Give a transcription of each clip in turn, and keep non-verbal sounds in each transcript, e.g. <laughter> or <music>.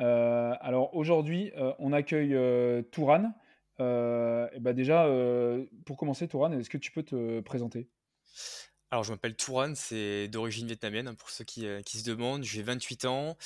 Euh, alors aujourd'hui, euh, on accueille euh, Touran. et bah déjà, pour commencer, Touran, est-ce que tu peux te présenter? Alors, je m'appelle Touran, c'est d'origine vietnamienne, hein, pour ceux qui, qui se demandent. J'ai 28 ans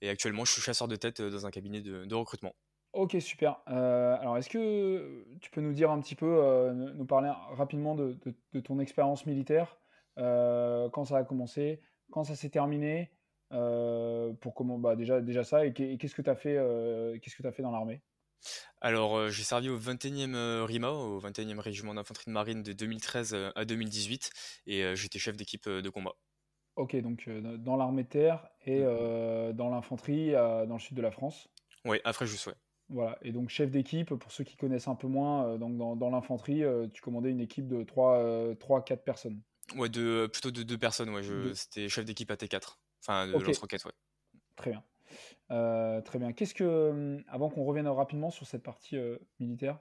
et actuellement, je suis chasseur de tête dans un cabinet de, de recrutement. Ok, super. alors, est-ce que tu peux nous dire un petit peu, nous parler rapidement de, de- de ton expérience militaire, quand ça a commencé, quand ça s'est terminé, euh, pour comment, bah déjà, déjà ça, et qu'est- et qu'est-ce que tu as fait, euh, qu'est-ce que tu fait dans l'armée? Alors, euh, j'ai servi au 21e euh, RIMA, au 21e régiment d'infanterie de marine de 2013 euh, à 2018, et j'étais chef d'équipe de combat. Ok, donc dans l'armée de terre et euh, dans l'infanterie dans le sud de la France. Ouais, après, juste, ouais. Voilà, et donc chef d'équipe, pour ceux qui connaissent un peu moins, donc dans, dans l'infanterie, tu commandais une équipe de 3-4 personnes. Ouais, de, plutôt de deux personnes, ouais. C'était chef d'équipe AT4. Enfin, de Ok, lance-roquette, ouais. très bien. Euh, très bien. Qu'est-ce que, hum, avant qu'on revienne rapidement sur cette partie euh, militaire,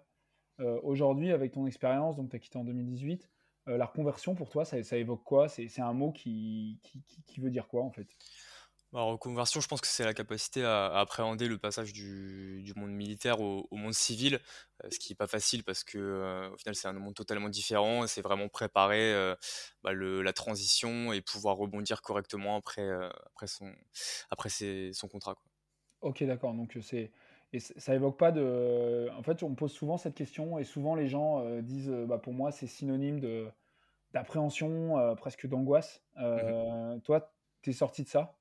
euh, aujourd'hui, avec ton expérience, donc tu as quitté en 2018, euh, la reconversion pour toi, ça, ça évoque quoi? C'est, c'est un mot qui, qui- qui veut dire quoi en fait? La reconversion, je pense que c'est la capacité à, à appréhender le passage du, du monde militaire au, au monde civil, euh, ce qui n'est pas facile parce que euh, au final c'est un monde totalement différent. C'est vraiment préparer euh, bah, le- la transition et pouvoir rebondir correctement après, euh, après son, après ses- son contrat, quoi. Ok, d'accord. Donc c'est et ça évoque pas de. En fait, on me pose souvent cette question et souvent les gens disent, bah, pour moi, c'est synonyme de d'appréhension, presque d'angoisse. Euh, toi, t'es sorti de ça?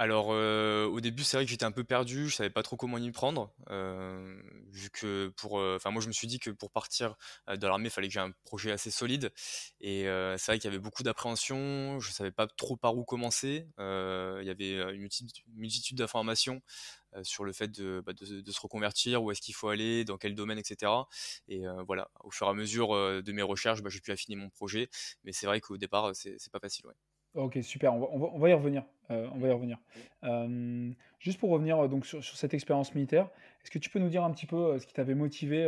Alors, euh, au début, c'est vrai que j'étais un peu perdu, je savais pas trop comment y prendre, euh, vu que pour, euh, enfin, moi, je me suis dit que pour partir de l'armée, il fallait que j'ai un projet assez solide, et c'est vrai qu'il y avait beaucoup d'appréhension, je savais pas trop par où commencer, il y avait une multitude, d'informations sur le fait de, bah, de, se reconvertir, où est-ce qu'il faut aller, dans quel domaine, etc. Et voilà, au fur et à mesure de mes recherches, bah, j'ai pu affiner mon projet, mais c'est vrai qu'au départ, c'est pas facile, ouais. Ok, super. On va, on va- on va y revenir. Euh, on va y revenir. Euh, juste pour revenir euh, donc sur, sur cette expérience militaire, est-ce que tu peux nous dire un petit peu euh, ce qui t'avait motivé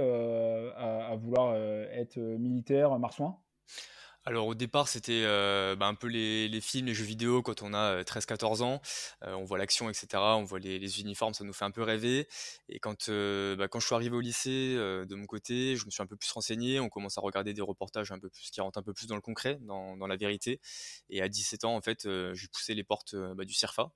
à, à vouloir être militaire, marsouin? Alors au départ c'était euh, bah, un peu les, films, les jeux vidéo quand on a euh, 13-14 ans, Euh, on voit l'action etc, on voit les, uniformes, ça nous fait un peu rêver. Et quand, euh, bah, quand je suis arrivé au lycée de mon côté, je me suis un peu plus renseigné, on commence à regarder des reportages un peu plus qui rentrent un peu plus dans le concret, dans, dans la vérité. Et à 17 ans en fait j'ai poussé les portes bah, du CERFA,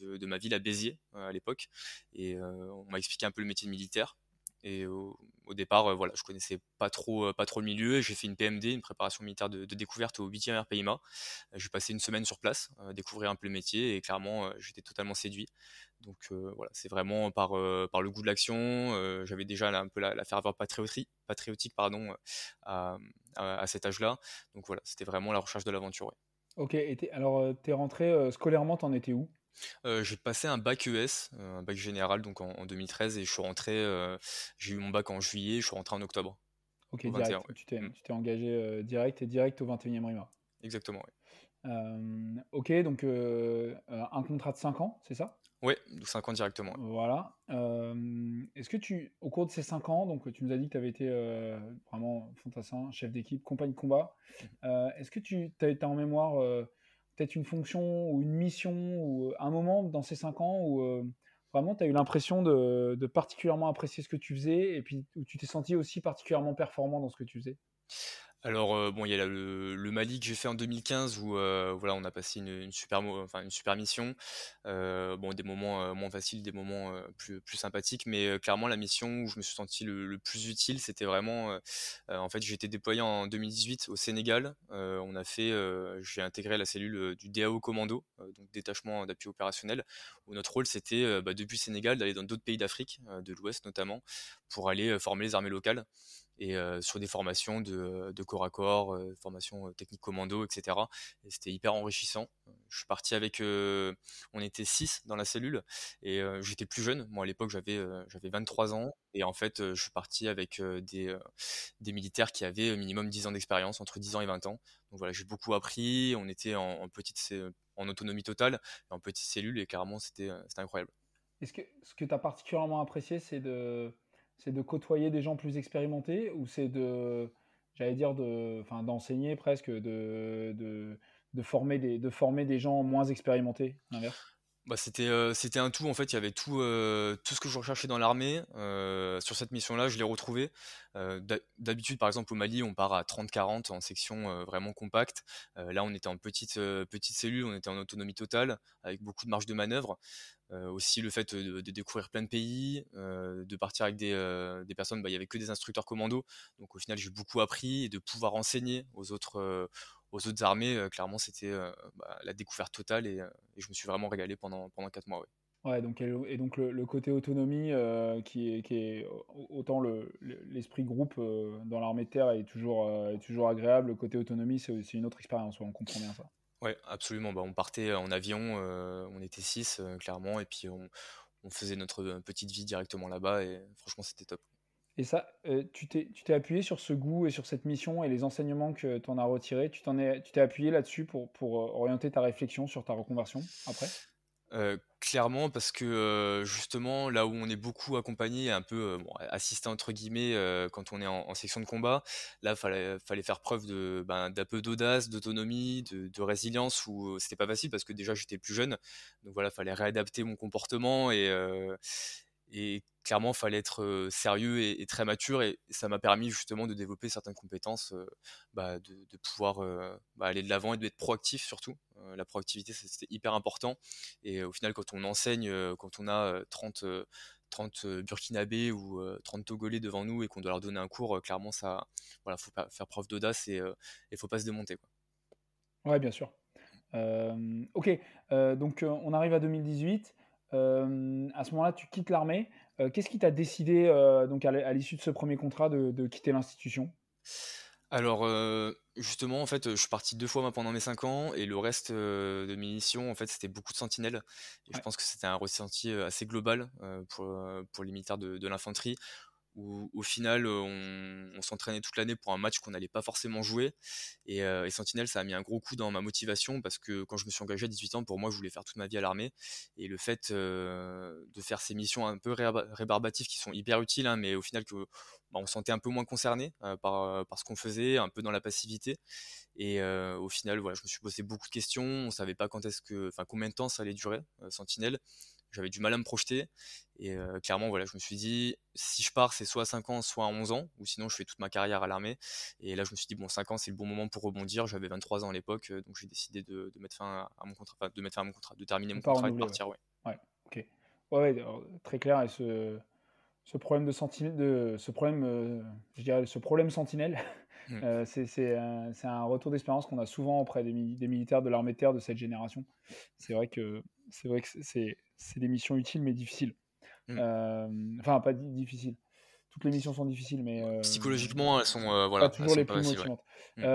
de, de ma ville à Béziers à l'époque. Et on m'a expliqué un peu le métier de militaire. Et au, départ, euh, voilà, je connaissais pas trop, euh, pas trop le milieu. J'ai fait une PMD, une préparation militaire de, découverte au 8e RPIMA. Euh, J'ai passé une semaine sur place, euh, découvrir un peu le métier et clairement, j'étais totalement séduit. Donc voilà, c'est vraiment par, par le goût de l'action. J'avais déjà un peu la, ferveur patriotique, pardon, à, cet âge-là. Donc voilà, c'était vraiment la recherche de l'aventure. Ok, et alors euh, t'es rentré scolairement, t'en étais où? Euh, j'ai passé un bac ES, un bac général donc en, en 2013 et je suis rentré, euh, j'ai eu mon bac en juillet, je suis rentré en octobre, Ok, au 21, direct. ouais. Tu t'es, engagé euh, direct et direct au 21e RIMA. exactement, ok, donc un contrat de 5 ans, c'est ça? Donc 5 ans directement. ouais. Voilà. Est-ce que tu, au cours de ces 5 ans, donc tu nous as dit que tu avais été vraiment fantassin, chef d'équipe, compagne de combat, euh, est-ce que tu as, en mémoire peut-être une fonction ou une mission ou un moment dans ces 5 ans où euh, vraiment tu as eu l'impression de, de particulièrement apprécier ce que tu faisais et puis où tu t'es senti aussi particulièrement performant dans ce que tu faisais? Alors bon, il y a le, Mali que j'ai fait en 2015 où voilà, on a passé une, super, mission. bon, des moments moins faciles, des moments plus, plus sympathiques, mais clairement la mission où je me suis senti le, plus utile, c'était vraiment, en fait, j'ai été déployé en 2018 au Sénégal. on a fait, j'ai intégré la cellule du DAO Commando, donc détachement d'appui opérationnel, où notre rôle c'était bah, depuis le Sénégal d'aller dans d'autres pays d'Afrique, de l'Ouest notamment, pour aller former les armées locales et sur des formations de, corps à corps, formations techniques commando, etc. Et c'était hyper enrichissant. Je suis parti avec, on était 6 dans la cellule et j'étais plus jeune. Moi à l'époque j'avais j'avais 23 ans et en fait je suis parti avec des, militaires qui avaient minimum 10 ans d'expérience, entre 10 ans et 20 ans. Donc voilà, j'ai beaucoup appris. On était en, petite en autonomie totale, en petite cellule et carrément c'était incroyable. Est-ce que ce que tu as particulièrement apprécié, c'est de c'est de côtoyer des gens plus expérimentés ou c'est de, j'allais dire, de, enfin, d'enseigner presque, de, de, former des, de former des gens moins expérimentés, l'inverse? Bah, c'était, euh, c'était un tout, en fait, il y avait tout, euh, tout ce que je recherchais dans l'armée. Euh, sur cette mission-là, je l'ai retrouvé. d'habitude, par exemple, au Mali, on part à 30-40 en section vraiment compacte. là, on était en petite, petite cellule, on était en autonomie totale, avec beaucoup de marge de manœuvre. aussi le fait de, découvrir plein de pays, de partir avec des, des personnes, bah, il n'y avait que des instructeurs commandos. Donc au final, j'ai beaucoup appris et de pouvoir enseigner aux autres aux autres armées, clairement, c'était bah, la découverte totale et, et, je me suis vraiment régalé pendant, pendant 4 mois. Ouais. donc, et donc le, côté autonomie, qui, est, qui est autant l'esprit le, groupe dans l'armée de terre est toujours, est toujours agréable, le côté autonomie, c'est une autre expérience, on comprend bien ça. Oui, absolument. Bah, on partait en avion, on était 6 clairement, et puis on, on, faisait notre petite vie directement là-bas, et franchement, c'était top. Et ça, euh, tu t'es appuyé sur ce goût et sur cette mission et les enseignements que tu en as retirés. Tu t'es appuyé là-dessus pour, pour euh, orienter ta réflexion sur ta reconversion après? Euh, clairement, parce que justement, là où on est beaucoup accompagné, un peu assisté entre guillemets quand on est en, section de combat, là, fallait, fallait faire preuve ben, d'un peu d'audace, d'autonomie, de, de, résilience, où c'était pas facile parce que déjà j'étais plus jeune. Donc voilà, il fallait réadapter mon comportement et, et clairement, il fallait être sérieux et, très mature. Et ça m'a permis justement de développer certaines compétences, bah, de, pouvoir bah, aller de l'avant et d'être proactif surtout. la proactivité, c'était hyper important. Et au final, quand on enseigne, quand on a 30, 30 Burkinabés ou 30 Togolais devant nous et qu'on doit leur donner un cours, clairement, ça, voilà, faut faire preuve d'audace et il faut pas se démonter. Quoi. Ouais, bien sûr. ok, donc on arrive à 2018. Euh, à ce moment-là, tu quittes l'armée. Euh, qu'est-ce qui t'a décidé, euh, donc à l'issue de ce premier contrat, de, quitter l'institution? Alors justement en fait je suis parti deux fois pendant mes cinq ans et le reste de mes missions en fait c'était beaucoup de sentinelles. Et je pense que c'était un ressenti assez global pour, pour les militaires de l'infanterie où au final on, s'entraînait toute l'année pour un match qu'on n'allait pas forcément jouer. Et, euh, Sentinelle, ça a mis un gros coup dans ma motivation parce que quand je me suis engagé à 18 ans, pour moi, je voulais faire toute ma vie à l'armée. Et le fait euh, de faire ces missions un peu rébarbatives qui sont hyper utiles, hein, mais au final que bah, sentait un peu moins concerné euh, par, par, ce qu'on faisait, un peu dans la passivité. Et au final, voilà, je me suis posé beaucoup de questions. On savait pas quand est-ce que, enfin, combien de temps ça allait durer, Sentinelle j'avais du mal à me projeter. Et euh, clairement, voilà, je me suis dit, si je pars, c'est soit à 5 ans, soit à 11 ans, ou sinon je fais toute ma carrière à l'armée. Et là, je me suis dit, bon, 5 ans, c'est le bon moment pour rebondir. J'avais 23 ans à l'époque, euh, donc j'ai décidé de, mettre fin à mon contrat, de mettre fin à mon contrat, de terminer mon contrat et de partir. Ouais. ouais. ok. Ouais, très clair. Et ce, ce problème de sentinelle, de, ce problème, euh, je dirais, ce problème sentinelle, <laughs> mmh. c'est un, un, retour d'expérience qu'on a souvent auprès des, des militaires de l'armée de terre de cette génération. C'est vrai que c'est vrai que c'est c'est des missions utiles mais difficiles. Mmh. Euh, enfin, pas difficiles. Toutes les missions sont difficiles, mais euh, psychologiquement, elles sont euh, voilà, pas toujours les plus motivantes. Mmh.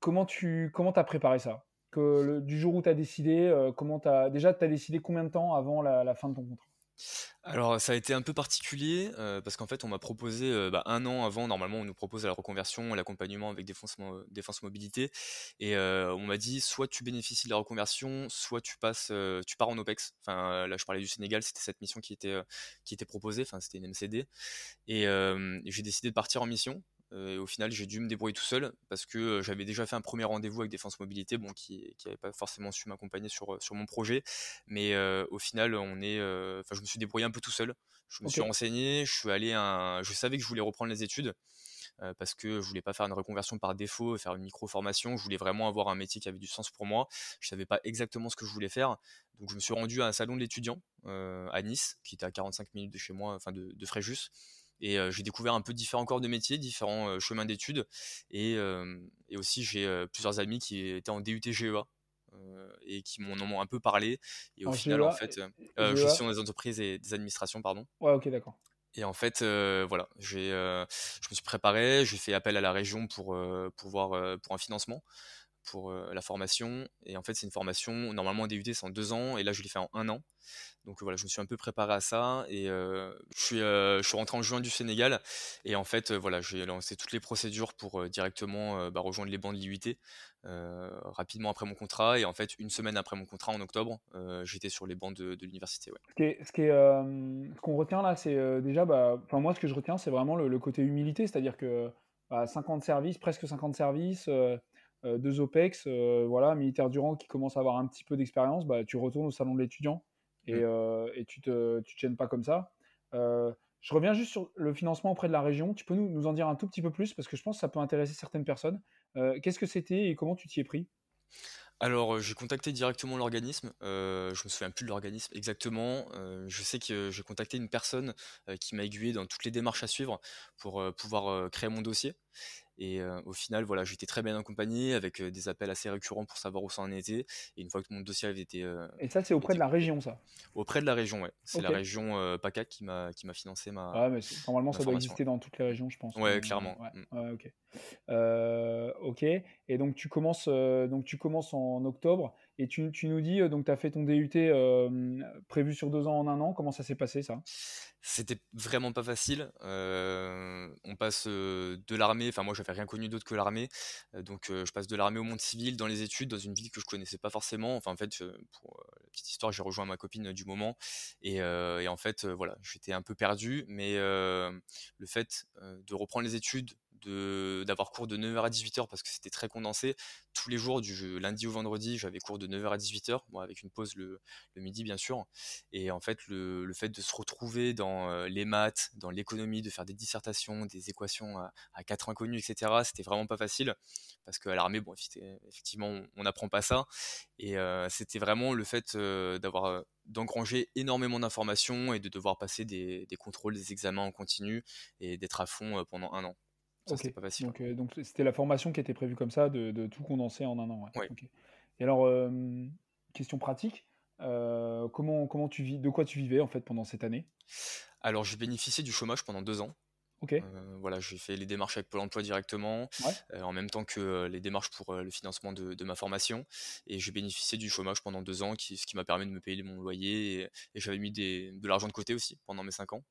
comment tu comment as préparé ça? Que le, Du jour où tu as décidé, comment as, déjà tu as décidé combien de temps avant la fin de ton contrat? Alors ça a été un peu particulier euh, parce qu'en fait on m'a proposé euh, bah, un an avant normalement on nous propose la reconversion l'accompagnement avec défense, mobilité. Et euh, on m'a dit soit tu bénéficies de la reconversion soit tu passes tu pars en OPEX. Là je parlais du Sénégal c'était cette mission qui était proposée enfin c'était une MCD et j'ai décidé de partir en mission et au final, j'ai dû me débrouiller tout seul parce que euh, j'avais déjà fait un premier rendez-vous avec Défense Mobilité, bon, qui n'avait pas forcément su m'accompagner sur, euh, sur mon projet. Mais au final, on est, enfin, je me suis débrouillé un peu tout seul. Je me suis renseigné, je suis allé, un, je savais que je voulais reprendre les études. parce que je voulais pas faire une reconversion par défaut, faire une micro-formation. Je voulais vraiment avoir un métier qui avait du sens pour moi. Je savais pas exactement ce que je voulais faire. Donc je me suis rendu à un salon de l'étudiant à Nice, qui était à 45 minutes de chez moi, enfin de, de Fréjus. Et j'ai découvert un peu différents corps de métier, différents chemins d'études. Et, et, aussi, j'ai plusieurs amis qui étaient en DUT GEA. et qui m'en ont un peu parlé. Et au final, en fait, euh, gestion des entreprises et des administrations, pardon. Ouais, ok, d'accord. Et en fait, voilà, j'ai, je me suis préparé, j'ai fait appel à la région pour, pour, voir, pour un financement pour la formation. Et en fait, c'est une formation, normalement, en DUT, c'est en deux ans, et là, je l'ai fait en un an. Donc voilà, je me suis un peu préparé à ça, et je, suis, je suis rentré en juin du Sénégal, et en fait, voilà, j'ai lancé toutes les procédures pour directement bah, rejoindre les bancs de l'IUT. rapidement après mon contrat et en fait une semaine après mon contrat en octobre j'étais sur les bancs de, l'université ouais. ce ce qu'on retient là c'est déjà bah, moi ce que je retiens c'est vraiment le, côté humilité c'est à dire que 50 bah, services presque 50 services euh, deux OPEX, euh, voilà, militaire Durand qui commence à avoir un petit peu d'expérience, bah, tu retournes au salon de l'étudiant et, mmh. euh, et, tu te, tu te gênes pas comme ça. je reviens juste sur le financement auprès de la région. Tu peux nous, nous, en dire un tout petit peu plus parce que je pense que ça peut intéresser certaines personnes. Qu'est-ce que c'était et comment tu t'y es pris? Alors, j'ai contacté directement l'organisme. je me souviens plus de l'organisme exactement. je sais que j'ai contacté une personne qui m'a aiguillé dans toutes les démarches à suivre pour pouvoir créer mon dossier. Et au final, voilà, j'étais très bien accompagné avec des appels assez récurrents pour savoir où ça en était. Et une fois que mon dossier avait été. et ça, c'est auprès de la région, ça? Auprès de la région, ouais. C'est la région PACA qui m'a qui m'a financé ma. Ah, mais normalement, ça doit exister dans toutes les régions, je pense. Ouais, clairement. Ouais. Mmh. ok. ok. Et donc, tu commences, donc, tu commences en octobre. Et tu, nous dis, donc, tu as fait ton DUT prévu sur deux ans en un an. Comment ça s'est passé, ça? C'était vraiment pas facile. on passe de l'armée. Enfin, moi, j'avais rien connu d'autre que l'armée. donc, je passe de l'armée au monde civil dans les études, dans une ville que je connaissais pas forcément. Enfin, en fait, pour la petite histoire, j'ai rejoint ma copine du moment. Et en fait, voilà, j'étais un peu perdu. Mais le fait de reprendre les études, d'avoir cours de 9h à 18h parce que c'était très condensé. Tous les jours, du lundi au vendredi, j'avais cours de 9h à 18h, bon, avec une pause le, midi bien sûr. Et en fait, le, le fait de se retrouver dans euh, les maths, dans l'économie, de faire des dissertations, des équations à, quatre inconnus, etc., c'était vraiment pas facile parce qu'à l'armée, bon, effectivement, on n'apprend pas ça. Et euh, c'était vraiment le fait euh, d'engranger énormément d'informations et de devoir passer des, contrôles, des examens en continu et d'être à fond pendant un an. Euh, donc, c'était la formation qui était prévue comme ça, de, tout condenser en un an. Et alors, euh, question pratique, euh, comment, comment tu vis, de quoi tu vivais en fait pendant cette année? Alors, j'ai bénéficié du chômage pendant deux ans. Euh, voilà, j'ai fait les démarches avec Pôle Emploi directement, euh, en même temps que euh, les démarches pour le financement de, ma formation. Et j'ai bénéficié du chômage pendant deux ans, qui, ce qui m'a permis de me payer mon loyer. Et, j'avais mis de l'argent de côté aussi pendant mes cinq ans,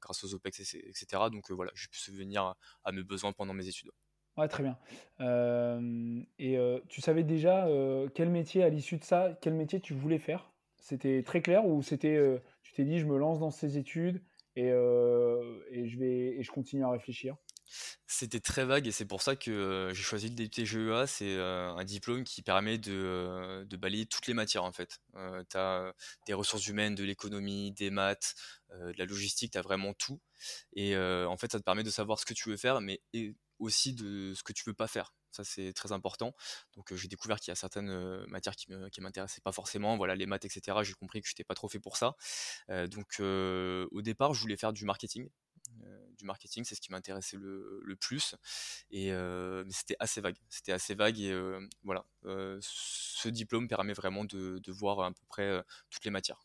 grâce aux OPEX, etc. Donc voilà, j'ai pu subvenir à, mes besoins pendant mes études. Ouais, très bien. et tu savais déjà quel métier, à l'issue de ça, quel métier tu voulais faire? C'était très clair ou c'était, tu t'es dit, je me lance dans ces études et, euh, et, je vais, et je continue à réfléchir c'était très vague et c'est pour ça que euh, j'ai choisi le DUT GEA. C'est euh, un diplôme qui permet de, de, balayer toutes les matières en fait. tu as des ressources humaines, de l'économie, des maths, de la logistique, tu as vraiment tout. Et en fait, ça te permet de savoir ce que tu veux faire, mais aussi de ce que tu veux pas faire. Ça, c'est très important. Donc, j'ai découvert qu'il y a certaines matières qui ne m'intéressaient pas forcément. Voilà, les maths, etc. J'ai compris que je n'étais pas trop fait pour ça. donc, au départ, je voulais faire du marketing. du marketing, c'est ce qui m'intéressait le, le, plus. Et mais c'était assez vague. C'était assez vague. Et voilà, ce diplôme permet vraiment de, de, voir à peu près toutes les matières.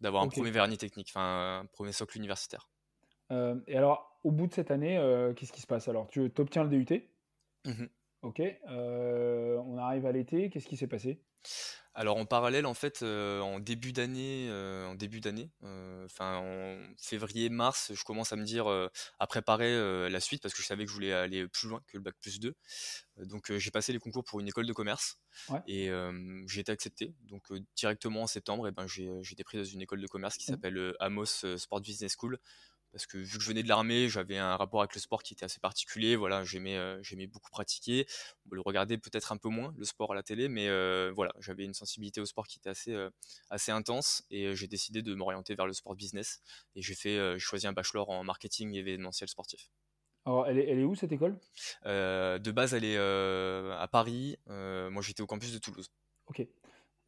D'avoir un premier vernis technique, enfin un premier socle universitaire. et alors, au bout de cette année, qu'est-ce qui se passe Alors, tu obtiens le DUT mmh Ok, euh, on arrive à l'été, qu'est-ce qui s'est passé? Alors en parallèle, en fait, euh, en début d'année, euh, en début d'année, enfin en février-mars, je commence à me dire à préparer la suite parce que je savais que je voulais aller plus loin que le bac plus 2. Donc j'ai passé les concours pour une école de commerce et j'ai été accepté. Donc directement en septembre, et eh ben j'ai été pris dans une école de commerce qui mmh. s'appelle Amos Sport Business School parce que vu que je venais de l'armée, j'avais un rapport avec le sport qui était assez particulier. Voilà, j'aimais, euh, j'aimais beaucoup pratiquer. On le regarder peut-être un peu moins le sport à la télé, mais euh, voilà, j'avais une sensibilité au sport qui était assez, euh, assez intense et j'ai décidé de m'orienter vers le sport business. Et j'ai fait, choisi un bachelor en marketing et événementiel sportif. Alors, elle est, elle est où cette école? De base, elle est à Paris. moi, j'étais au campus de Toulouse. Ok.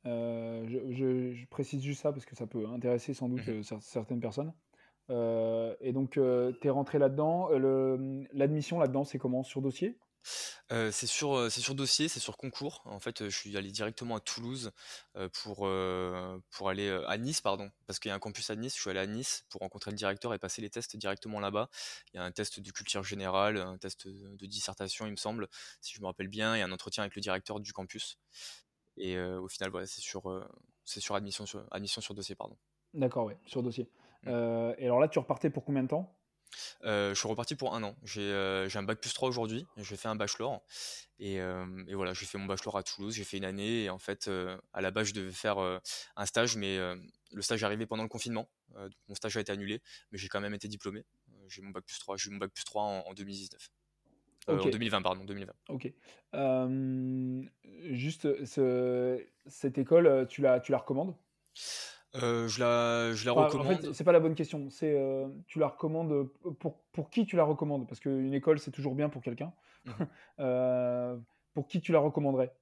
Je, précise juste ça parce que ça peut intéresser sans doute mmh certaines personnes. Et donc, tu es rentré là-dedans. L'admission là-dedans, c'est comment? Sur dossier? C'est sur, c'est sur dossier, c'est sur concours. En fait, je suis allé directement à Toulouse, pour, pour aller, à Nice pardon, parce qu'il y a un campus à Nice. Je suis allé à Nice pour rencontrer le directeur et passer les tests directement là-bas. Il y a un test de culture générale, un test, de dissertation, il me semble, si je me rappelle bien et un entretien avec le directeur du campus et au final, voilà, c'est sur, c'est sur admission sur admission sur dossier, pardon. D'accord, ouais, sur dossier. Mmh. et alors là, tu repartais pour combien de temps? je suis reparti pour un an. J'ai un bac plus 3 aujourd'hui. J'ai fait un bachelor. Et, voilà, j'ai fait mon bachelor à Toulouse. J'ai fait une année. Et en fait, à la base, je devais faire un stage, mais le stage est arrivé pendant le confinement. mon stage a été annulé, mais j'ai quand même été diplômé. j'ai mon bac plus 3. J'ai eu mon bac plus 3 en, 2019. En 2020, pardon, 2020. Ok. juste, cette école, tu la, tu la recommandes? Euh, je la, je la recommande. En fait, c'est pas la bonne question. C'est euh, tu la recommandes euh, pour, pour qui tu la recommandes? Parce qu'une école c'est toujours bien pour quelqu'un. Mmh. <laughs> pour qui tu la recommanderais?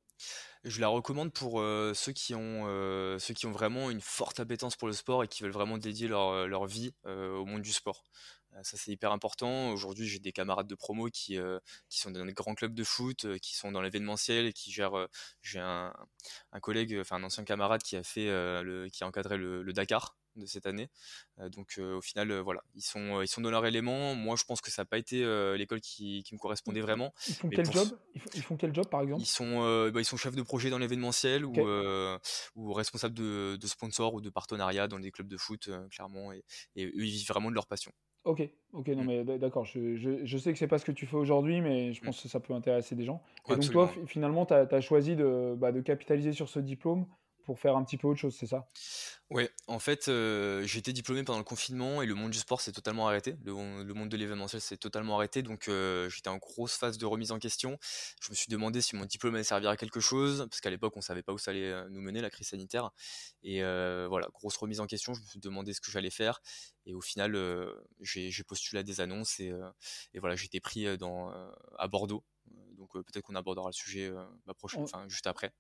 Je la recommande pour ceux qui ont ceux qui ont vraiment une forte appétence pour le sport et qui veulent vraiment dédier leur, leur vie au monde du sport. Ça, c'est hyper important. Aujourd'hui, j'ai des camarades de promo qui, euh, qui sont dans des grands clubs de foot, euh, qui sont dans l'événementiel et qui gèrent. j'ai un, un, collègue, enfin un ancien camarade qui a fait, le, qui a encadré le, Dakar de cette année. donc au final, voilà, ils sont, ils sont dans leur élément. Moi, je pense que ça n'a pas été l'école qui, qui, me correspondait vraiment. Ils font quel job? ils font, quel job par exemple? Ils sont, bah, ils sont chefs de projet dans l'événementiel ou, ou responsables de, de sponsors ou de partenariats dans des clubs de foot, clairement. Et, et, eux, ils vivent vraiment de leur passion. Ok, ok, non, mmh. mais d'accord, je, je, je sais que c'est pas ce que tu fais aujourd'hui, mais je mmh. pense que ça peut intéresser des gens. Et donc, toi, finalement, tu as, choisi de, bah, de capitaliser sur ce diplôme pour faire un petit peu autre chose, c'est ça? Ouais, en fait, euh, j'ai été diplômé pendant le confinement et le monde du sport s'est totalement arrêté. Le, monde de l'événementiel s'est totalement arrêté, donc euh, j'étais en grosse phase de remise en question. Je me suis demandé si mon diplôme allait servir à quelque chose, parce qu'à l'époque, on savait pas où ça allait euh, nous mener, la crise sanitaire. Et voilà, grosse remise en question, je me suis demandé ce que j'allais faire. Et au final, j'ai postulé à des annonces et, et voilà, j'ai été pris dans, à Bordeaux. Donc peut-être qu'on abordera le sujet bah, prochain, enfin, juste après.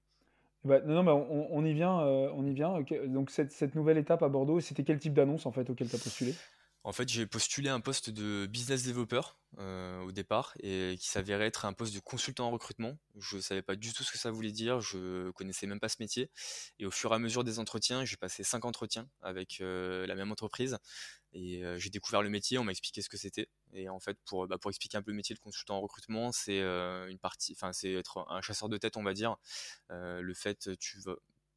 Bah, non, non, on, on y vient, euh, on y vient. Donc cette, cette nouvelle étape à Bordeaux, c'était quel type d'annonce en fait auquel tu as postulé? En fait, j'ai postulé un poste de business developer euh, au départ et qui s'avérait être un poste de consultant en recrutement. Je savais pas du tout ce que ça voulait dire, je connaissais même pas ce métier. Et au fur et à mesure des entretiens, j'ai passé cinq entretiens avec euh, la même entreprise et j'ai découvert le métier, on m'a expliqué ce que c'était. Et en fait, pour, bah, expliquer un peu le métier de consultant en recrutement, c'est une partie, enfin, c'est être un chasseur de tête, on va dire. le fait, tu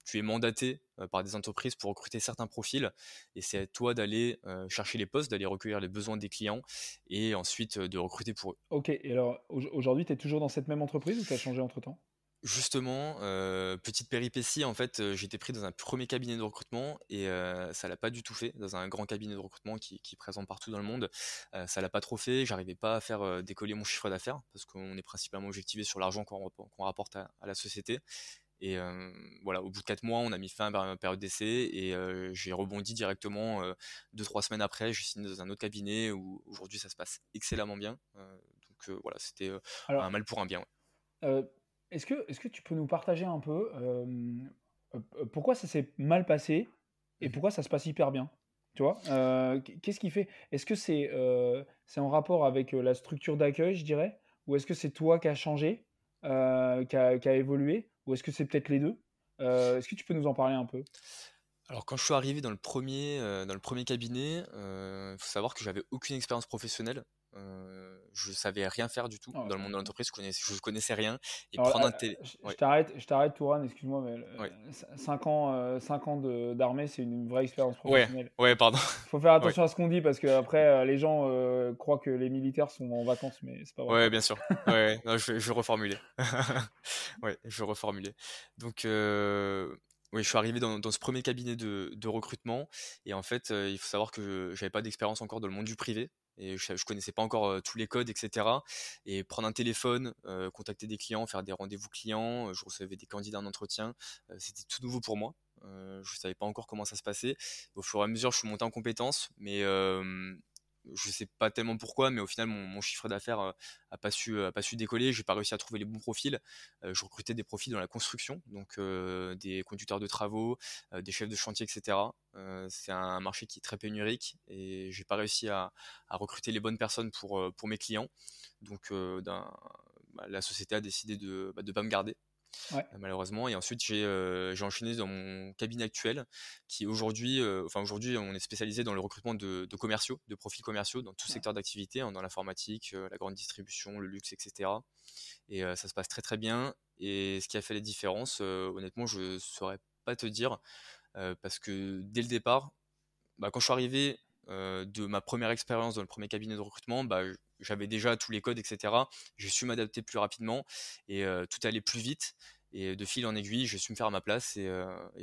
tu es mandaté par des entreprises pour recruter certains profils et c'est à toi d'aller chercher les postes, d'aller recueillir les besoins des clients et ensuite de recruter pour eux. Ok, et alors aujourd'hui, tu es toujours dans cette même entreprise ou tu as changé entre temps? Justement, euh, petite péripétie, en fait, euh, j'étais pris dans un premier cabinet de recrutement et euh, ça l'a pas du tout fait, dans un grand cabinet de recrutement qui, qui est présent partout dans le monde. ça l'a pas trop fait, j'arrivais pas à faire décoller mon chiffre d'affaires parce qu'on est principalement objectivé sur l'argent qu'on rapporte à, la société. Et voilà, au bout de quatre mois, on a mis fin à ma période d'essai et j'ai rebondi directement deux trois semaines après. J'ai signé dans un autre cabinet où aujourd'hui ça se passe excellemment bien. donc voilà, c'était un mal pour un bien. Est-ce que, est que tu peux nous partager un peu pourquoi ça s'est mal passé et mmh pourquoi ça se passe hyper bien Tu vois? Qu'est-ce qui fait Est-ce que c'est c'est en rapport avec la structure d'accueil, je dirais? Ou est-ce que c'est toi qui as changé, qui a, qui, a, évolué? Ou est-ce que c'est peut-être les deux? Est-ce que tu peux nous en parler un peu? Alors quand je suis arrivé dans le premier, premier cabinet, il faut savoir que j'avais aucune expérience professionnelle. Euh, je savais rien faire du tout ah, dans le monde de l'entreprise, je connaissais, je connaissais rien. Et prendre un télé. Je t'arrête, je t'arrête, Touran, excuse-moi, mais 5 ans, euh, ans d'armée, c'est une vraie expérience professionnelle. Ouais, ouais pardon. Faut faire <laughs> attention à ce qu'on dit parce que après, <laughs> euh, les gens croient que les militaires sont en vacances, mais c'est pas vrai. Ouais, bien sûr. ouais, non, je, vais, je vais reformuler. <laughs> ouais, je vais reformuler. Donc, oui, je suis arrivé dans, dans ce premier cabinet de, de, recrutement et en fait, il faut savoir que je n'avais pas d'expérience encore dans le monde du privé et je, connaissais pas encore tous les codes, etc. Et prendre un téléphone, contacter des clients, faire des rendez-vous clients, je recevais des candidats en entretien, c'était tout nouveau pour moi. je savais pas encore comment ça se passait. Au fur et à mesure, je suis monté en compétences, mais je sais pas tellement pourquoi, mais au final, mon, chiffre d'affaires n'a a pas su, a pas su décoller. J'ai pas réussi à trouver les bons profils. je recrutais des profils dans la construction, donc des conducteurs de travaux, des chefs de chantier, etc. c'est un marché qui est très pénurique et j'ai pas réussi à, recruter les bonnes personnes pour, pour mes clients. Donc, bah, la société a décidé de ne bah, pas me garder. Euh, malheureusement. Et ensuite, euh, j'ai enchaîné dans mon cabinet actuel, qui aujourd'hui, euh, enfin aujourd'hui, on est spécialisé dans le recrutement de, commerciaux, de profils commerciaux dans tout secteur d'activité, hein, dans l'informatique, la grande distribution, le luxe, etc. Et ça se passe très très bien. Et ce qui a fait la différence, honnêtement, je saurais pas te dire, parce que dès le départ, bah, quand je suis arrivé de ma première expérience dans le premier cabinet de recrutement, bah, j'avais déjà tous les codes, etc. J'ai su m'adapter plus rapidement et tout allait plus vite. Et de fil en aiguille, j'ai su me faire ma place et,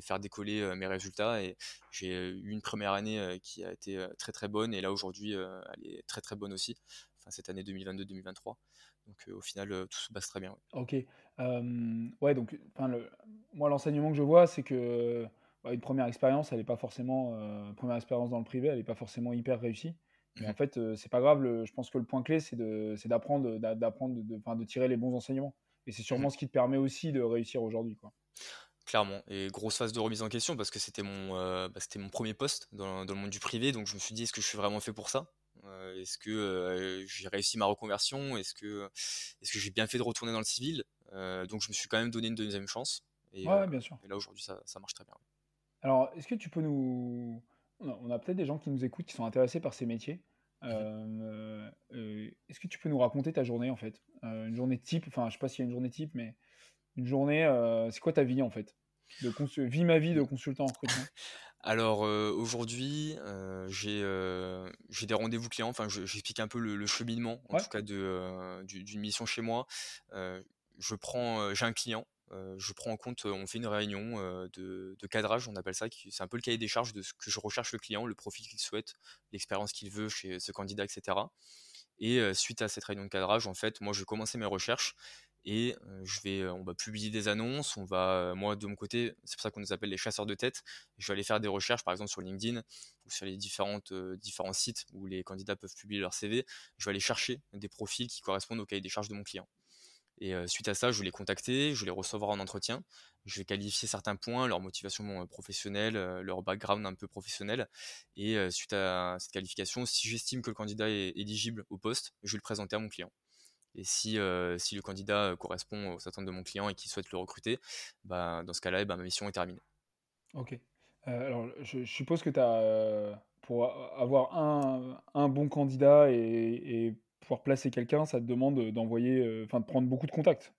faire décoller mes résultats. Et j'ai eu une première année qui a été très très bonne. Et là aujourd'hui, elle est très très bonne aussi. Enfin, cette année 2022-2023. Donc au final, tout se passe très bien. Ok. ouais, donc moi, l'enseignement que je vois, c'est que bah, une première expérience, elle n'est pas forcément, première expérience dans le privé, elle n'est pas forcément hyper réussie. Mais en mmh fait, c'est pas grave. je pense que le point clé, c'est d'apprendre, d'apprendre, de, de, tirer les bons enseignements. Et c'est mmh sûrement ce qui te permet aussi de réussir aujourd'hui, quoi. Clairement. Et grosse phase de remise en question parce que c'était mon, bah, c'était mon premier poste dans, le monde du privé. Donc je me suis dit, est-ce que je suis vraiment fait pour ça? Est-ce que j'ai réussi ma reconversion? Est-ce que, est-ce que j'ai bien fait de retourner dans le civil? Donc je me suis quand même donné une deuxième chance. Et, ouais, bien sûr. Et là aujourd'hui, ça, ça, marche très bien. Alors, est-ce que tu peux nous, on a peut-être des gens qui nous écoutent qui sont intéressés par ces métiers. Euh, euh, est-ce que tu peux nous raconter ta journée en fait? Euh, Une journée type, enfin je sais pas s'il y a une journée type, mais une journée, c'est quoi ta vie en fait? De Vie ma vie de consultant en recrutement <laughs> Alors aujourd'hui, j'ai des rendez-vous clients. Enfin, j'explique un peu le, cheminement, en tout cas, d'une mission chez moi. je prends, j'ai un client je prends en compte, on fait une réunion de, cadrage, on appelle ça, c'est un peu le cahier des charges de ce que je recherche le client, le profil qu'il souhaite, l'expérience qu'il veut chez ce candidat, etc. Et suite à cette réunion de cadrage, en fait, moi, je vais commencer mes recherches et on va publier des annonces, on va, moi, de mon côté, c'est pour ça qu'on nous appelle les chasseurs de tête. Je vais aller faire des recherches, par exemple sur LinkedIn ou sur les différents sites où les candidats peuvent publier leur CV. Je vais aller chercher des profils qui correspondent au cahier des charges de mon client. Et suite à ça, je vais les contacter, je vais les recevoir en entretien, je vais qualifier certains points, leur motivation professionnelle, leur background un peu professionnel. Et suite à cette qualification, si j'estime que le candidat est éligible au poste, je vais le présenter à mon client. Et si, si le candidat correspond aux attentes de mon client et qu'il souhaite le recruter, bah, dans ce cas-là, eh ben, ma mission est terminée. Ok. alors, je, suppose que tu as, pour avoir un, un, bon candidat et, et pouvoir placer quelqu'un, ça te demande d'envoyer, euh, enfin de prendre beaucoup de contacts.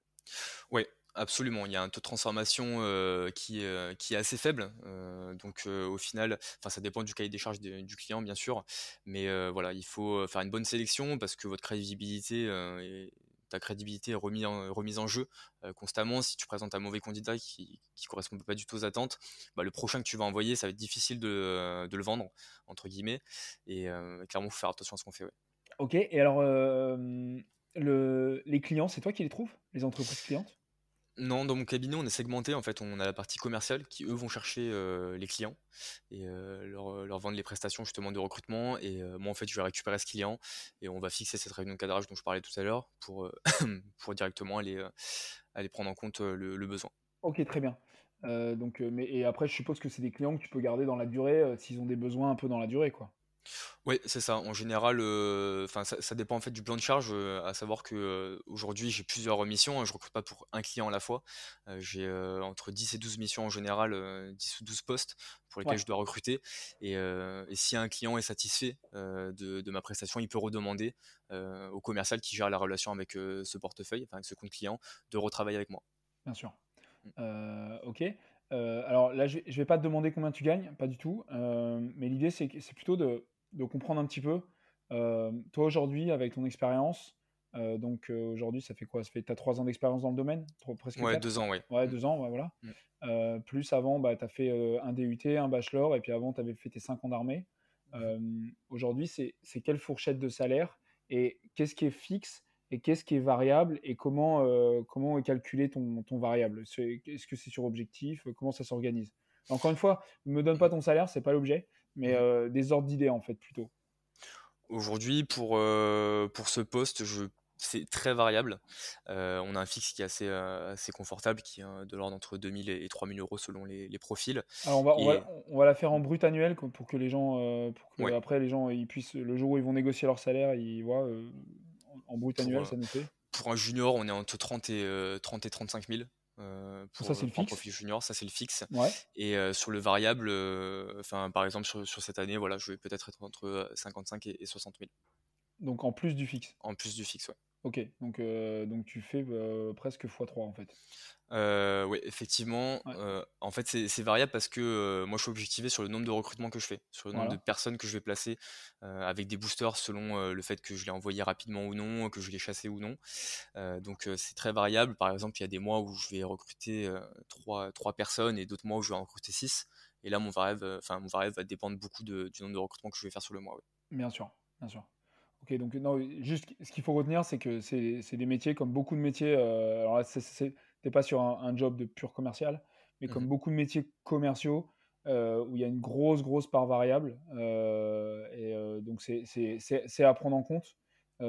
Oui, absolument. Il y a un taux de transformation euh, qui, qui est assez faible. Euh, donc au final, ça dépend du cahier des charges du client bien sûr, mais voilà, il faut faire une bonne sélection parce que votre crédibilité et ta crédibilité est remise en, remise en jeu constamment. Si tu présentes un mauvais candidat qui ne correspond pas du tout aux attentes, bah, le prochain que tu vas envoyer, ça va être difficile de, de le vendre, entre guillemets. Et clairement, il faut faire attention à ce qu'on fait. Ok, et alors, le, les clients, c'est toi qui les trouves Les entreprises clientes? Non, dans mon cabinet, on est segmenté. En fait, on a la partie commerciale qui, eux, vont chercher les clients et leur, leur, vendre les prestations justement de recrutement. Et moi, en fait, je vais récupérer ce client et on va fixer cette réunion de cadrage dont je parlais tout à l'heure pour, <coughs> pour directement aller, aller prendre en compte le, besoin. Ok, très bien. donc, mais, et après, je suppose que c'est des clients que tu peux garder dans la durée s'ils ont des besoins un peu dans la durée, quoi. Oui, c'est ça. En général, euh, ça, dépend en fait du plan de charge. Euh, à savoir que euh, aujourd'hui, j'ai plusieurs missions. Hein, je recrute pas pour un client à la fois. j'ai entre 10 et 12 missions en général, 10 ou 12 postes pour lesquels je dois recruter. Et, si un client est satisfait de, ma prestation, il peut redemander au commercial qui gère la relation avec ce portefeuille, enfin avec ce compte client, de retravailler avec moi. Bien sûr. Mmh. ok. alors là, je ne vais pas te demander combien tu gagnes, pas du tout. mais l'idée, c'est plutôt de de comprendre un petit peu. Euh, toi, aujourd'hui, avec ton expérience, euh, donc euh, aujourd'hui, ça fait quoi? Ça fait, as trois ans d'expérience dans le domaine? Presque Ouais, deux ans, oui. Ouais, deux ans, voilà. Mm. plus avant, bah, tu as fait un DUT, un bachelor, et puis avant, tu avais fait tes cinq ans d'armée. aujourd'hui, c'est quelle fourchette de salaire? Et qu'est-ce qui est fixe et qu'est-ce qui est variable? Et comment, comment est calculé ton, ton variable? Est-ce que c'est sur objectif? Comment ça s'organise? Encore une fois, ne me donne pas ton salaire, c'est pas l'objet mais mmh. des ordres d'idées en fait plutôt. Aujourd'hui, pour, pour ce poste, je c'est très variable. on a un fixe qui est assez, assez confortable, qui est de l'ordre entre 2000 et 3000 euros selon les, profils. Alors on va, on, va, la faire en brut annuel pour que les gens, pour que après les gens ils puissent, le jour où ils vont négocier leur salaire, ils voient en brut annuel, ça nous fait. Pour un junior, on est entre 30 et, 30 et 35 000. Pour, ça c'est le fixe? profil junior, ça c'est le fixe. Et sur le variable, enfin par exemple sur, sur, cette année, voilà, je vais peut-être être entre 55 et, et 60 000. Donc en plus du fixe? En plus du fixe, ouais. Ok, donc, euh, donc tu fais euh, presque x3 en fait. Euh, oui, effectivement. en fait, c'est variable parce que moi, je suis objectivé sur le nombre de recrutements que je fais, sur le nombre de personnes que je vais placer avec des boosters selon le fait que je l'ai envoyé rapidement ou non, que je l'ai chassé ou non. donc, c'est très variable. Par exemple, il y a des mois où je vais recruter 3, personnes et d'autres mois où je vais en recruter 6. Et là, mon variable, mon variable va dépendre beaucoup du nombre de recrutements que je vais faire sur le mois. Bien sûr, bien sûr. Ok, donc non, juste ce qu'il faut retenir, c'est que c'est des métiers comme beaucoup de métiers. Euh, alors là, t'es pas sur un, job de pur commercial, mais comme mmh beaucoup de métiers commerciaux euh, où il y a une grosse, grosse part variable. Euh, et donc, c'est à prendre en compte. Mmh.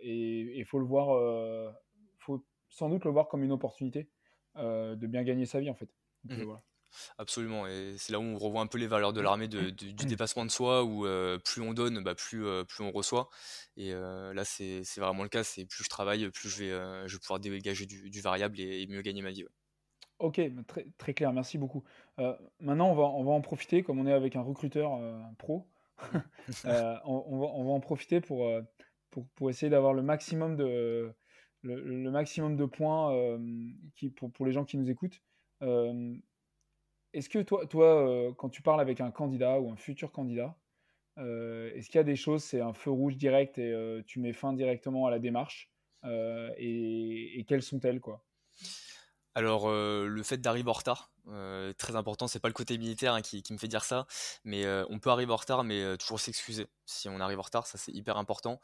et il faut le voir, faut sans doute le voir comme une opportunité de bien gagner sa vie, en fait. Donc, mmh voilà. Absolument, et c'est là où on revoit un peu les valeurs de l'armée du dépassement de soi, où plus on donne, bah, plus, plus on reçoit. Et là, c'est vraiment le cas, c'est plus je travaille, plus je vais, je vais pouvoir dégager du, variable et, mieux gagner ma vie. Ok, très, très clair, merci beaucoup. maintenant, on va, on va en profiter, comme on est avec un recruteur pro, <laughs> on, va, on, va, en profiter pour, pour, pour essayer d'avoir le maximum de, le, maximum de points qui, pour, pour les gens qui nous écoutent. Est-ce que toi, toi euh, quand tu parles avec un candidat ou un futur candidat, euh, est-ce qu'il y a des choses, c'est un feu rouge direct et euh, tu mets fin directement à la démarche et, quelles sont-elles quoi? Alors, le fait d'arriver en retard, euh, très important, c'est pas le côté militaire hein, qui, me fait dire ça, mais euh, on peut arriver en retard, mais toujours s'excuser si on arrive en retard, ça c'est hyper important.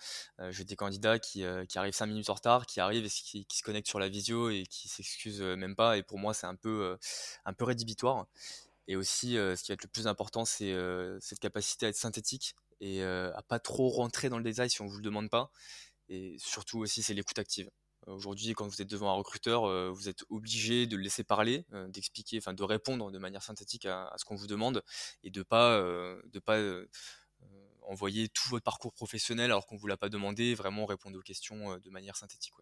J'ai des candidats qui, arrivent 5 minutes en retard, qui arrivent et qui, se connectent sur la visio et qui s'excusent même pas, et pour moi c'est un peu, un peu rédhibitoire. Et aussi, ce qui va être le plus important, c'est cette capacité à être synthétique et à pas trop rentrer dans le détail si on vous le demande pas. Et surtout aussi, c'est l'écoute active. Aujourd'hui, quand vous êtes devant un recruteur, euh, vous êtes obligé de le laisser parler, euh, d'expliquer, enfin de répondre de manière synthétique à, ce qu'on vous demande et de pas euh, de pas envoyer tout votre parcours professionnel alors qu'on vous l'a pas demandé, vraiment répondre aux questions de manière synthétique.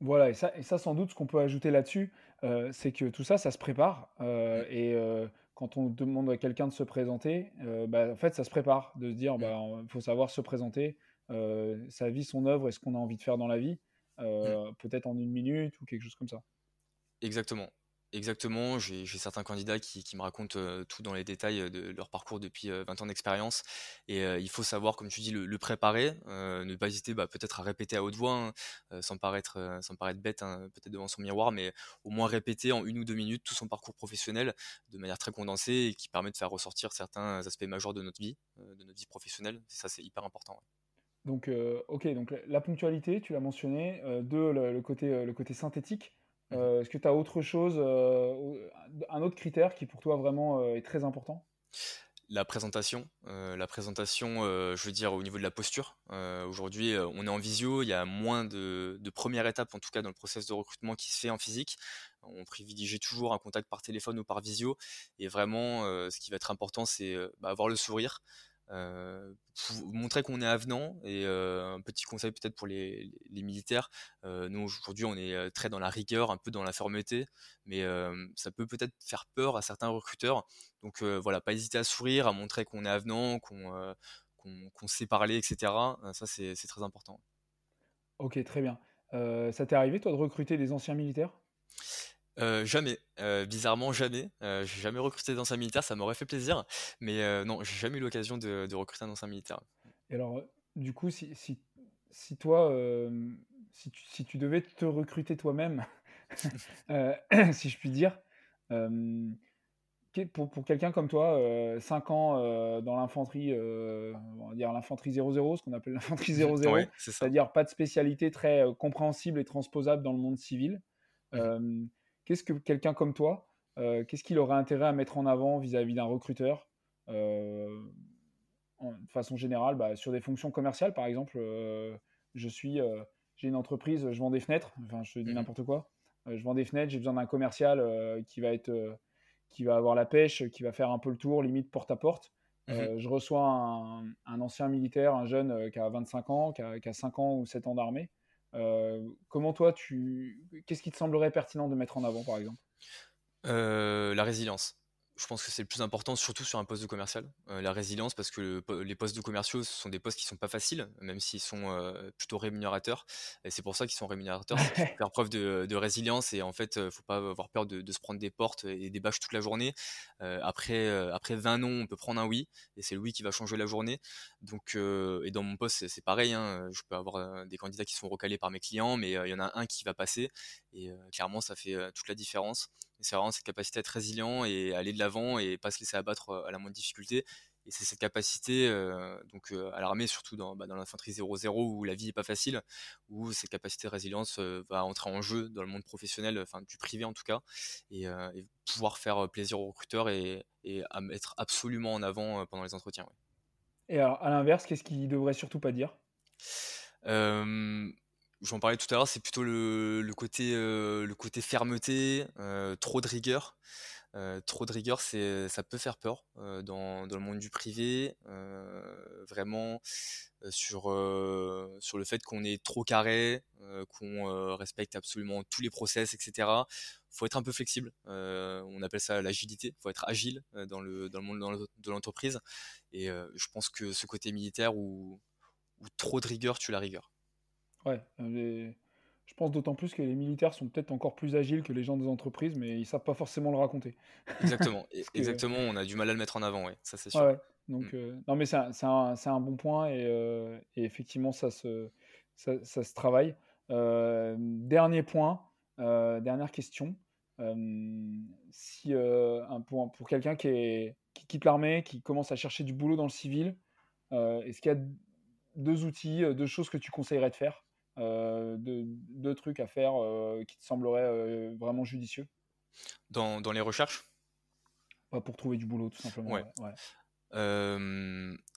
Voilà, et ça, et ça, sans doute, ce qu'on peut ajouter là-dessus, c'est que tout ça, ça se prépare. Mmh. Et quand on demande à quelqu'un de se présenter, bah, en fait, ça se prépare, de se dire, il mmh. bah, faut savoir se présenter, sa vie, son œuvre et ce qu'on a envie de faire dans la vie. Mmh. Euh, peut-être en une minute ou quelque chose comme ça. Exactement. Exactement, j'ai certains candidats qui, me racontent euh, tout dans les détails de leur parcours depuis 20 euh, ans d'expérience. Et il faut savoir, comme tu dis, le, préparer, ne pas hésiter bah, peut-être à répéter à haute voix, hein, sans, paraître, sans paraître bête, hein, peut-être devant son miroir, mais au moins répéter en une ou deux minutes tout son parcours professionnel de manière très condensée et qui permet de faire ressortir certains aspects majeurs de notre vie, de notre vie professionnelle. ça, c'est hyper important. Donc, euh, ok, donc la ponctualité, tu l'as mentionné. Euh, deux, le, côté, euh, le côté synthétique. Mmh est-ce que tu as autre chose, un autre critère qui pour toi vraiment est très important? La présentation, la présentation, je veux dire au niveau de la posture. Aujourd'hui, on est en visio, il y a moins de, premières étapes, en tout cas dans le process de recrutement, qui se fait en physique. On privilégie toujours un contact par téléphone ou par visio. Et vraiment, ce qui va être important, c'est bah, avoir le sourire, euh, montrer qu'on est avenant et euh, un petit conseil peut-être pour les, militaires euh, nous aujourd'hui on est très dans la rigueur un peu dans la fermeté mais ça peut peut-être faire peur à certains recruteurs. Donc voilà pas hésiter à sourire à montrer qu'on est avenant qu'on qu'on sait parler etc ça c'est très important. Ok très bien. Ça t'est arrivé toi de recruter des anciens militaires? Euh, jamais, euh, bizarrement jamais. Euh, j'ai jamais recruté dans un militaire, ça m'aurait fait plaisir, mais non, j'ai jamais eu l'occasion de, recruter dans un militaire. Et alors, du coup, si, si, toi, si tu, si, tu, devais te recruter toi-même, <laughs> <clears throat> si je puis dire, pour, pour quelqu'un comme toi, 5 ans dans l'infanterie, on va dire l'infanterie 00, ce qu'on appelle l'infanterie <laughs> 00, c'est-à-dire pas de spécialité très compréhensible et transposable dans le monde civil. Mmh Qu'est-ce que quelqu'un comme toi, euh, qu'est-ce qu'il aurait intérêt à mettre en avant vis-à-vis d'un recruteur euh, de façon générale, bah, sur des fonctions commerciales, par exemple, je suis, j'ai une entreprise, je vends des fenêtres, enfin, je dis mmh n'importe quoi. je vends des fenêtres, j'ai besoin d'un commercial qui va être, qui va avoir la pêche, qui va faire un peu le tour, limite porte à porte. Mmh je reçois un, ancien militaire, un jeune qui a 25 ans, qui a, qui a 5 ans ou 7 ans d'armée. Comment toi, tu, qu'est-ce qui te semblerait pertinent de mettre en avant, par exemple? La résilience je pense que c'est le plus important, surtout sur un poste de commercial, euh, la résilience, parce que les postes de commerciaux, ce sont des postes qui sont pas faciles, même s'ils sont euh, plutôt rémunérateurs. Et c'est pour ça qu'ils sont rémunérateurs, <laughs> faire preuve de, résilience et en fait, ne faut pas avoir peur de, se prendre des portes et des bâches toute la journée. Euh, après, après 20 non, on peut prendre un oui, et c'est le oui qui va changer la journée. Donc, et dans mon poste, c'est pareil. Hein, je peux avoir des candidats qui sont recalés par mes clients, mais il y en a un qui va passer, et clairement, ça fait toute la différence c'est vraiment cette capacité à être résilient et aller de l'avant et pas se laisser abattre à la moindre difficulté. Et c'est cette capacité, donc à l'armée, surtout dans, bah, dans l'infanterie 0-0 où la vie n'est pas facile, où cette capacité de résilience va entrer en jeu dans le monde professionnel, enfin du privé en tout cas, et, pouvoir faire plaisir aux recruteurs et, à mettre absolument en avant pendant les entretiens. Et alors, à l'inverse, qu'est-ce qu'il devrait surtout pas dire? J'en parlais tout à l'heure, c'est plutôt le, côté, le côté fermeté, trop de rigueur. trop de rigueur, c'est, ça peut faire peur dans, le monde du privé, vraiment sur, sur le fait qu'on est trop carré, qu'on respecte absolument tous les process, etc. faut être un peu flexible. on appelle ça l'agilité. faut être agile dans le, dans le monde de l'entreprise. Et je pense que ce côté militaire où trop de rigueur tue la rigueur. Ouais, je pense d'autant plus que les militaires sont peut-être encore plus agiles que les gens des entreprises, mais ils savent pas forcément le raconter. <laughs> Exactement, <laughs> exactement, on a du mal à le mettre en avant, ouais, ça c'est sûr. Ouais, Donc, mm. euh, non, mais c'est un, un, bon point et, euh, et, effectivement, ça se, ça, ça se travaille. Euh, dernier point, dernière question. si un, pour, pour quelqu'un qui, qui quitte l'armée, qui commence à chercher du boulot dans le civil, est-ce qu'il y a deux outils, deux choses que tu conseillerais de faire? Euh, deux, trucs à faire euh, qui te sembleraient euh, vraiment judicieux dans, dans les recherches? Pour trouver du boulot, tout simplement. Ouais.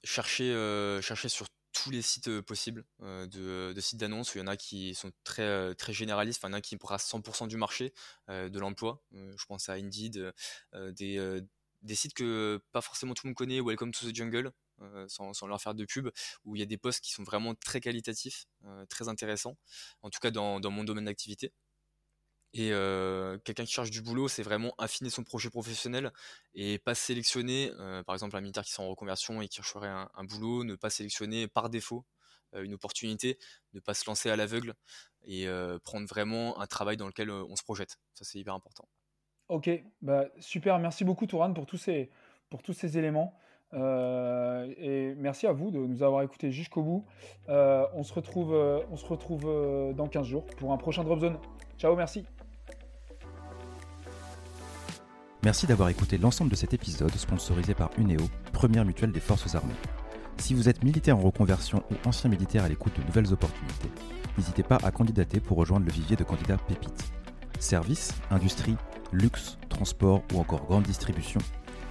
chercher, chercher sur tous les sites possibles de, de, sites d'annonces. Il y en a qui sont très, très généralistes, enfin, il y en a qui brassent 100% du marché de l'emploi. je pense à Indeed, des, des sites que pas forcément tout le monde connaît, Welcome to the Jungle, euh, sans, leur faire de pub, où il y a des postes qui sont vraiment très qualitatifs, euh, très intéressants, en tout cas dans, mon domaine d'activité. Et euh, quelqu'un qui cherche du boulot, c'est vraiment affiner son projet professionnel et pas sélectionner, par exemple un militaire qui est en reconversion et qui chercherait un, boulot, ne pas sélectionner par défaut une opportunité, ne pas se lancer à l'aveugle et prendre vraiment un travail dans lequel on se projette. Ça, c'est hyper important. Ok, bah, super. Merci beaucoup, Touran, pour tous ces, pour tous ces éléments. Euh, et merci à vous de nous avoir écoutés jusqu'au bout. Euh, on se retrouve, euh, on se retrouve dans 15 jours pour un prochain Drop Zone. Ciao, merci. Merci d'avoir écouté l'ensemble de cet épisode sponsorisé par Uneo, première mutuelle des forces armées. Si vous êtes militaire en reconversion ou ancien militaire à l'écoute de nouvelles opportunités, n'hésitez pas à candidater pour rejoindre le vivier de candidats pépites. Services, industrie, luxe, transport ou encore grande distribution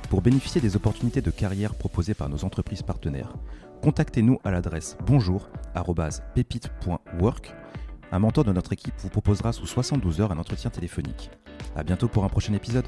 pour bénéficier des opportunités de carrière proposées par nos entreprises partenaires, contactez-nous à l'adresse bonjour@pépite.work. Un mentor de notre équipe vous proposera sous 72 heures un entretien téléphonique. A bientôt pour un prochain épisode.